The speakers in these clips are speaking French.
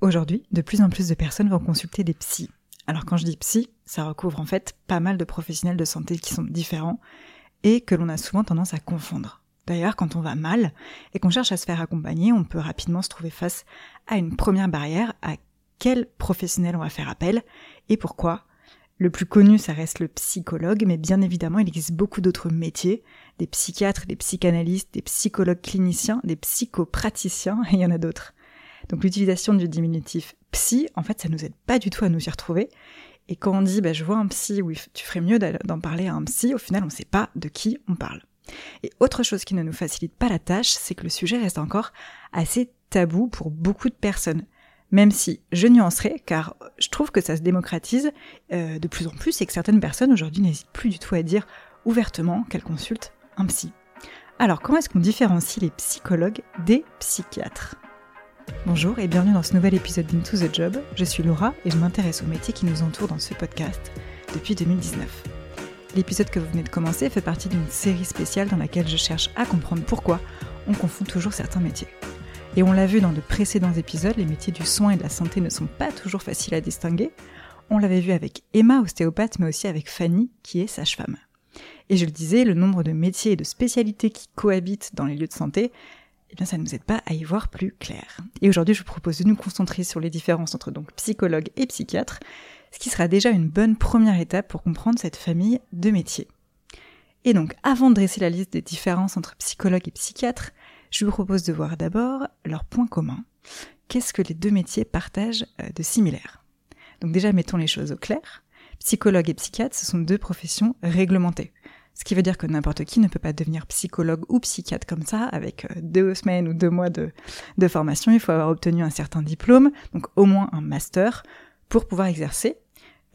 Aujourd'hui, de plus en plus de personnes vont consulter des psys. Alors quand je dis psy, ça recouvre en fait pas mal de professionnels de santé qui sont différents et que l'on a souvent tendance à confondre. D'ailleurs, quand on va mal et qu'on cherche à se faire accompagner, on peut rapidement se trouver face à une première barrière, à quel professionnel on va faire appel et pourquoi. Le plus connu, ça reste le psychologue, mais bien évidemment, il existe beaucoup d'autres métiers, des psychiatres, des psychanalystes, des psychologues cliniciens, des psychopraticiens, et il y en a d'autres. Donc l'utilisation du diminutif psy, en fait, ça nous aide pas du tout à nous y retrouver. Et quand on dit, bah, je vois un psy, oui, tu ferais mieux d'en parler à un psy, au final, on ne sait pas de qui on parle. Et autre chose qui ne nous facilite pas la tâche, c'est que le sujet reste encore assez tabou pour beaucoup de personnes. Même si je nuancerai, car je trouve que ça se démocratise euh, de plus en plus et que certaines personnes aujourd'hui n'hésitent plus du tout à dire ouvertement qu'elles consultent un psy. Alors comment est-ce qu'on différencie les psychologues des psychiatres? Bonjour et bienvenue dans ce nouvel épisode d'Into the Job. Je suis Laura et je m'intéresse aux métiers qui nous entourent dans ce podcast depuis 2019. L'épisode que vous venez de commencer fait partie d'une série spéciale dans laquelle je cherche à comprendre pourquoi on confond toujours certains métiers. Et on l'a vu dans de précédents épisodes, les métiers du soin et de la santé ne sont pas toujours faciles à distinguer. On l'avait vu avec Emma, ostéopathe, mais aussi avec Fanny, qui est sage-femme. Et je le disais, le nombre de métiers et de spécialités qui cohabitent dans les lieux de santé eh bien ça ne nous aide pas à y voir plus clair. Et aujourd'hui, je vous propose de nous concentrer sur les différences entre donc psychologue et psychiatre, ce qui sera déjà une bonne première étape pour comprendre cette famille de métiers. Et donc, avant de dresser la liste des différences entre psychologue et psychiatre, je vous propose de voir d'abord leurs points communs. Qu'est-ce que les deux métiers partagent euh, de similaire? Donc déjà, mettons les choses au clair. Psychologue et psychiatre, ce sont deux professions réglementées. Ce qui veut dire que n'importe qui ne peut pas devenir psychologue ou psychiatre comme ça, avec euh, deux semaines ou deux mois de, formation. Il faut avoir obtenu un certain diplôme, donc au moins un master, pour pouvoir exercer.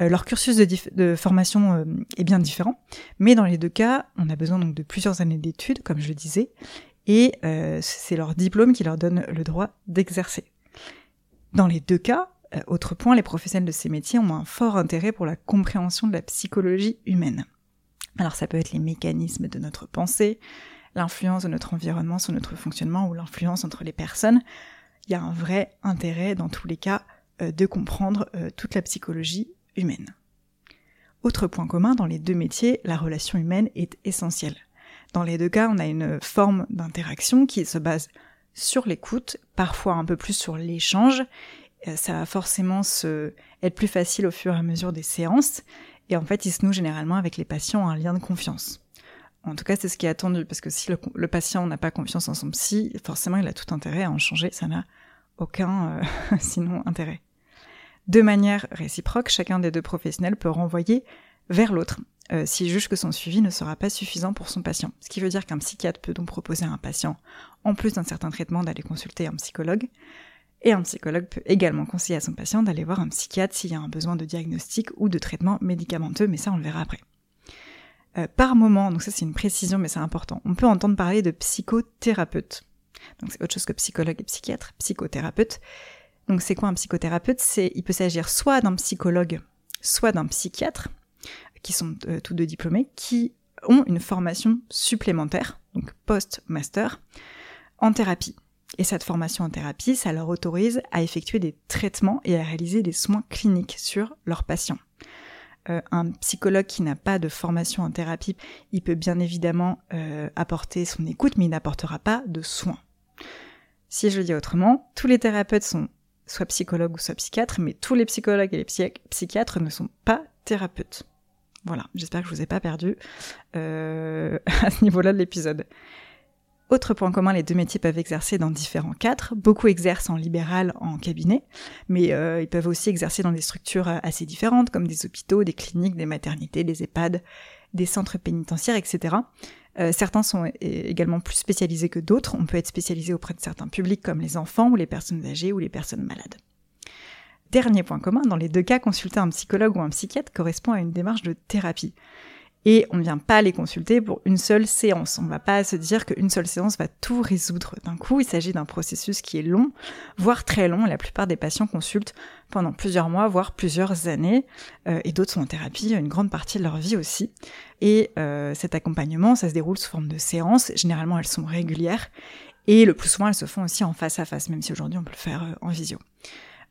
Euh, leur cursus de, formation euh, est bien différent, mais dans les deux cas, on a besoin donc de plusieurs années d'études, comme je le disais, et c'est leur diplôme qui leur donne le droit d'exercer. Dans les deux cas, autre point, les professionnels de ces métiers ont un fort intérêt pour la compréhension de la psychologie humaine. Alors ça peut être les mécanismes de notre pensée, l'influence de notre environnement sur notre fonctionnement ou l'influence entre les personnes. Il y a un vrai intérêt dans tous les cas euh, de comprendre euh, toute la psychologie humaine. Autre point commun dans les deux métiers, la relation humaine est essentielle. Dans les deux cas, on a une forme d'interaction qui se base sur l'écoute, parfois un peu plus sur l'échange. Euh, ça va forcément être plus facile au fur et à mesure des séances. Et en fait, il se noue généralement avec les patients un lien de confiance. En tout cas, c'est ce qui est attendu, parce que si le, patient n'a pas confiance en son psy, forcément, il a tout intérêt à en changer, ça n'a aucun, euh, sinon, intérêt. De manière réciproque, chacun des deux professionnels peut renvoyer vers l'autre, euh, s'il juge que son suivi ne sera pas suffisant pour son patient. Ce qui veut dire qu'un psychiatre peut donc proposer à un patient, en plus d'un certain traitement, d'aller consulter un psychologue, et un psychologue peut également conseiller à son patient d'aller voir un psychiatre s'il y a un besoin de diagnostic ou de traitement médicamenteux, mais ça on le verra après. Euh, par moment, donc ça c'est une précision mais c'est important, on peut entendre parler de psychothérapeute. Donc c'est autre chose que psychologue et psychiatre, psychothérapeute. Donc c'est quoi un psychothérapeute? C'est il peut s'agir soit d'un psychologue, soit d'un psychiatre, qui sont euh, tous deux diplômés, qui ont une formation supplémentaire, donc post-master, en thérapie. Et cette formation en thérapie, ça leur autorise à effectuer des traitements et à réaliser des soins cliniques sur leurs patients. Euh, un psychologue qui n'a pas de formation en thérapie, il peut bien évidemment euh, apporter son écoute, mais il n'apportera pas de soins. Si je le dis autrement, tous les thérapeutes sont soit psychologues ou soit psychiatres, mais tous les psychologues et les psychiatres ne sont pas thérapeutes. Voilà, j'espère que je vous ai pas perdu euh, à ce niveau-là de l'épisode. Autre point commun, les deux métiers peuvent exercer dans différents cadres. Beaucoup exercent en libéral, en cabinet, mais euh, ils peuvent aussi exercer dans des structures euh, assez différentes, comme des hôpitaux, des cliniques, des maternités, des EHPAD, des centres pénitentiaires, etc. Euh, certains sont également plus spécialisés que d'autres. On peut être spécialisé auprès de certains publics comme les enfants ou les personnes âgées ou les personnes malades. Dernier point commun, dans les deux cas, consulter un psychologue ou un psychiatre correspond à une démarche de thérapie et on ne vient pas les consulter pour une seule séance. On ne va pas se dire qu'une seule séance va tout résoudre d'un coup. Il s'agit d'un processus qui est long, voire très long. La plupart des patients consultent pendant plusieurs mois, voire plusieurs années, euh, et d'autres sont en thérapie une grande partie de leur vie aussi. Et euh, cet accompagnement, ça se déroule sous forme de séances. Généralement, elles sont régulières, et le plus souvent, elles se font aussi en face à face, même si aujourd'hui on peut le faire euh, en visio.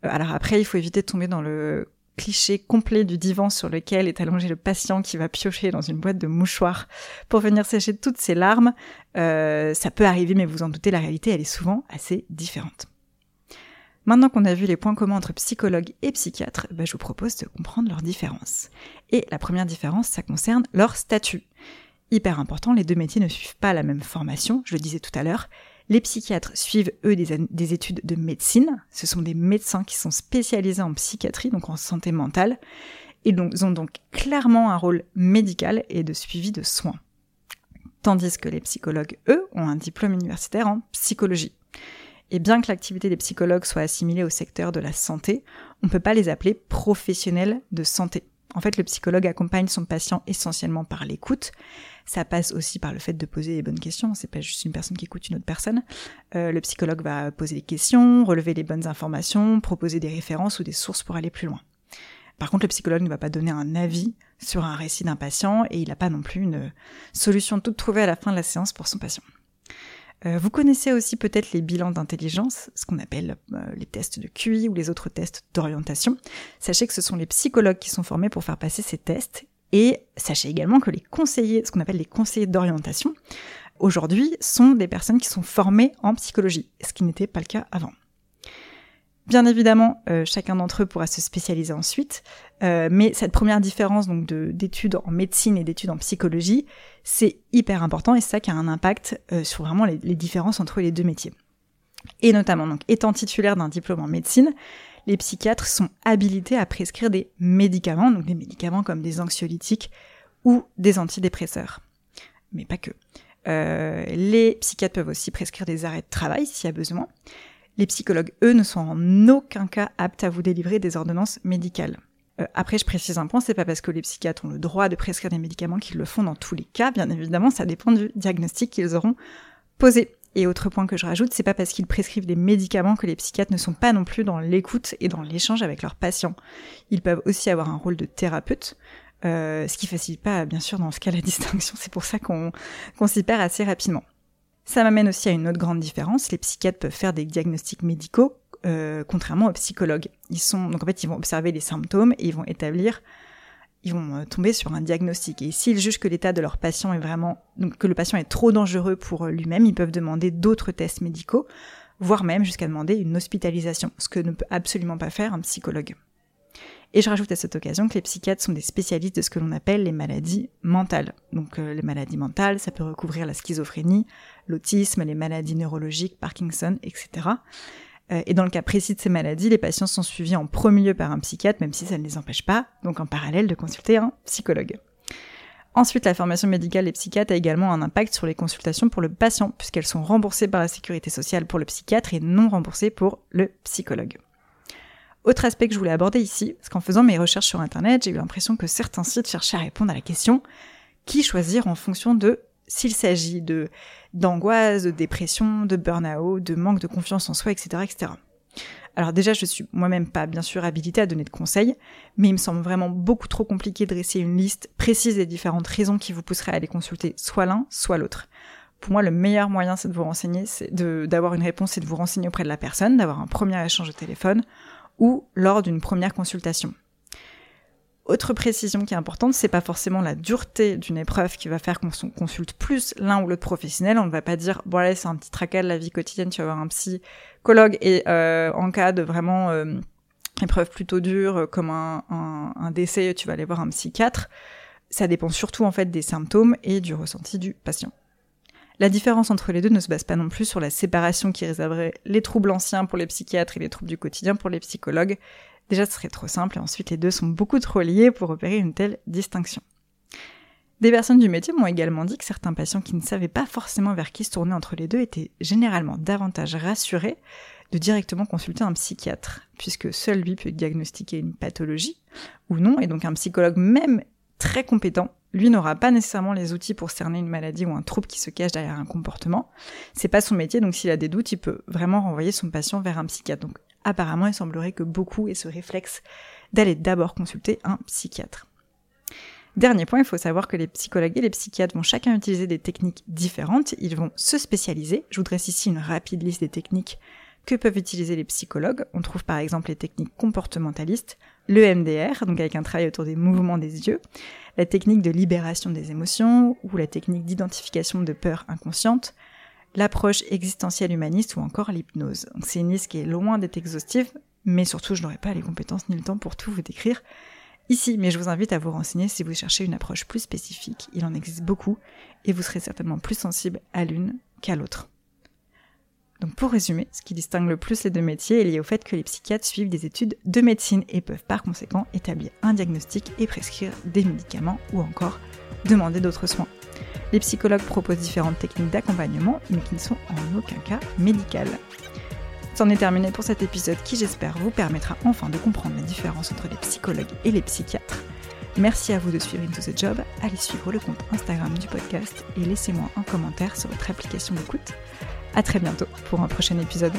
Alors après, il faut éviter de tomber dans le cliché complet du divan sur lequel est allongé le patient qui va piocher dans une boîte de mouchoirs pour venir sécher toutes ses larmes. Euh, ça peut arriver, mais vous en doutez, la réalité, elle est souvent assez différente. Maintenant qu'on a vu les points communs entre psychologues et psychiatres, bah, je vous propose de comprendre leurs différences. Et la première différence, ça concerne leur statut. Hyper important, les deux métiers ne suivent pas la même formation, je le disais tout à l'heure. Les psychiatres suivent, eux, des, études de médecine. Ce sont des médecins qui sont spécialisés en psychiatrie, donc en santé mentale. Et ont donc clairement un rôle médical et de suivi de soins. Tandis que les psychologues, eux, ont un diplôme universitaire en psychologie. Et bien que l'activité des psychologues soit assimilée au secteur de la santé, on ne peut pas les appeler professionnels de santé. En fait, le psychologue accompagne son patient essentiellement par l'écoute. Ça passe aussi par le fait de poser les bonnes questions. C'est pas juste une personne qui écoute une autre personne. Euh, le psychologue va poser des questions, relever les bonnes informations, proposer des références ou des sources pour aller plus loin. Par contre, le psychologue ne va pas donner un avis sur un récit d'un patient et il n'a pas non plus une solution toute trouvée à la fin de la séance pour son patient. Euh, vous connaissez aussi peut-être les bilans d'intelligence, ce qu'on appelle euh, les tests de QI ou les autres tests d'orientation. Sachez que ce sont les psychologues qui sont formés pour faire passer ces tests. Et sachez également que les conseillers, ce qu'on appelle les conseillers d'orientation, aujourd'hui sont des personnes qui sont formées en psychologie, ce qui n'était pas le cas avant. Bien évidemment, euh, chacun d'entre eux pourra se spécialiser ensuite, euh, mais cette première différence donc d'études en médecine et d'études en psychologie, c'est hyper important et c'est ça qui a un impact euh, sur vraiment les, les, différences entre les deux métiers. Et notamment, donc, étant titulaire d'un diplôme en médecine, les psychiatres sont habilités à prescrire des médicaments, donc des médicaments comme des anxiolytiques ou des antidépresseurs, mais pas que. les psychiatres peuvent aussi prescrire des arrêts de travail s'il y a besoin. Les psychologues, eux, ne sont en aucun cas aptes à vous délivrer des ordonnances médicales. Euh, après, je précise un point, c'est pas parce que les psychiatres ont le droit de prescrire des médicaments qu'ils le font dans tous les cas. Bien évidemment, ça dépend du diagnostic qu'ils auront posé. Et autre point que je rajoute, c'est pas parce qu'ils prescrivent des médicaments que les psychiatres ne sont pas non plus dans l'écoute et dans l'échange avec leurs patients. Ils peuvent aussi avoir un rôle de thérapeute, euh, ce qui facilite pas, bien sûr, dans ce cas la distinction. C'est pour ça qu'on s'y perd assez rapidement. Ça m'amène aussi à une autre grande différence. Les psychiatres peuvent faire des diagnostics médicaux, euh, contrairement aux psychologues. Ils sont donc en fait ils vont observer les symptômes et ils vont établir, ils vont euh, tomber sur un diagnostic. Et s'ils jugent que l'état de leur patient est vraiment, donc que le patient est trop dangereux pour lui-même, ils peuvent demander d'autres tests médicaux, voire même jusqu'à demander une hospitalisation, ce que ne peut absolument pas faire un psychologue. Et je rajoute à cette occasion que les psychiatres sont des spécialistes de ce que l'on appelle les maladies mentales. Donc euh, les maladies mentales, ça peut recouvrir la schizophrénie, l'autisme, les maladies neurologiques, Parkinson, etc. Euh, et dans le cas précis de ces maladies, les patients sont suivis en premier lieu par un psychiatre, même si ça ne les empêche pas, donc en parallèle, de consulter un psychologue. Ensuite, la formation médicale des psychiatres a également un impact sur les consultations pour le patient, puisqu'elles sont remboursées par la sécurité sociale pour le psychiatre et non remboursées pour le psychologue. Autre aspect que je voulais aborder ici, parce qu'en faisant mes recherches sur Internet, j'ai eu l'impression que certains sites cherchaient à répondre à la question qui choisir en fonction de s'il s'agit de d'angoisse, de dépression, de burn-out, de manque de confiance en soi, etc., etc. Alors déjà, je suis moi-même pas bien sûr habilitée à donner de conseils, mais il me semble vraiment beaucoup trop compliqué de dresser une liste précise des différentes raisons qui vous pousseraient à aller consulter soit l'un, soit l'autre. Pour moi, le meilleur moyen, c'est de vous renseigner, c'est d'avoir une réponse, c'est de vous renseigner auprès de la personne, d'avoir un premier échange au téléphone, ou lors d'une première consultation. Autre précision qui est importante, c'est pas forcément la dureté d'une épreuve qui va faire qu'on consulte plus l'un ou l'autre professionnel. On ne va pas dire bon allez c'est un petit tracas de la vie quotidienne, tu vas avoir un psychologue et euh, en cas de vraiment euh, épreuve plutôt dure comme un, un, décès, tu vas aller voir un psychiatre. Ça dépend surtout en fait des symptômes et du ressenti du patient. La différence entre les deux ne se base pas non plus sur la séparation qui réserverait les troubles anciens pour les psychiatres et les troubles du quotidien pour les psychologues. Déjà, ce serait trop simple et ensuite les deux sont beaucoup trop liés pour opérer une telle distinction. Des personnes du métier m'ont également dit que certains patients qui ne savaient pas forcément vers qui se tourner entre les deux étaient généralement davantage rassurés de directement consulter un psychiatre, puisque seul lui peut diagnostiquer une pathologie ou non, et donc un psychologue même très compétent lui n'aura pas nécessairement les outils pour cerner une maladie ou un trouble qui se cache derrière un comportement. C'est pas son métier, donc s'il a des doutes, il peut vraiment renvoyer son patient vers un psychiatre. Donc apparemment, il semblerait que beaucoup aient ce réflexe d'aller d'abord consulter un psychiatre. Dernier point, il faut savoir que les psychologues et les psychiatres vont chacun utiliser des techniques différentes, ils vont se spécialiser. Je voudrais ici une rapide liste des techniques que peuvent utiliser les psychologues? On trouve par exemple les techniques comportementalistes, le MDR, donc avec un travail autour des mouvements des yeux, la technique de libération des émotions ou la technique d'identification de peur inconsciente, l'approche existentielle humaniste ou encore l'hypnose. C'est une liste qui est loin d'être exhaustive, mais surtout je n'aurai pas les compétences ni le temps pour tout vous décrire ici, mais je vous invite à vous renseigner si vous cherchez une approche plus spécifique. Il en existe beaucoup et vous serez certainement plus sensible à l'une qu'à l'autre. Donc pour résumer, ce qui distingue le plus les deux métiers est lié au fait que les psychiatres suivent des études de médecine et peuvent par conséquent établir un diagnostic et prescrire des médicaments ou encore demander d'autres soins. Les psychologues proposent différentes techniques d'accompagnement mais qui ne sont en aucun cas médicales. C'en est terminé pour cet épisode qui j'espère vous permettra enfin de comprendre la différence entre les psychologues et les psychiatres. Merci à vous de suivre Into the Job, allez suivre le compte Instagram du podcast et laissez-moi un commentaire sur votre application d'écoute. A très bientôt pour un prochain épisode.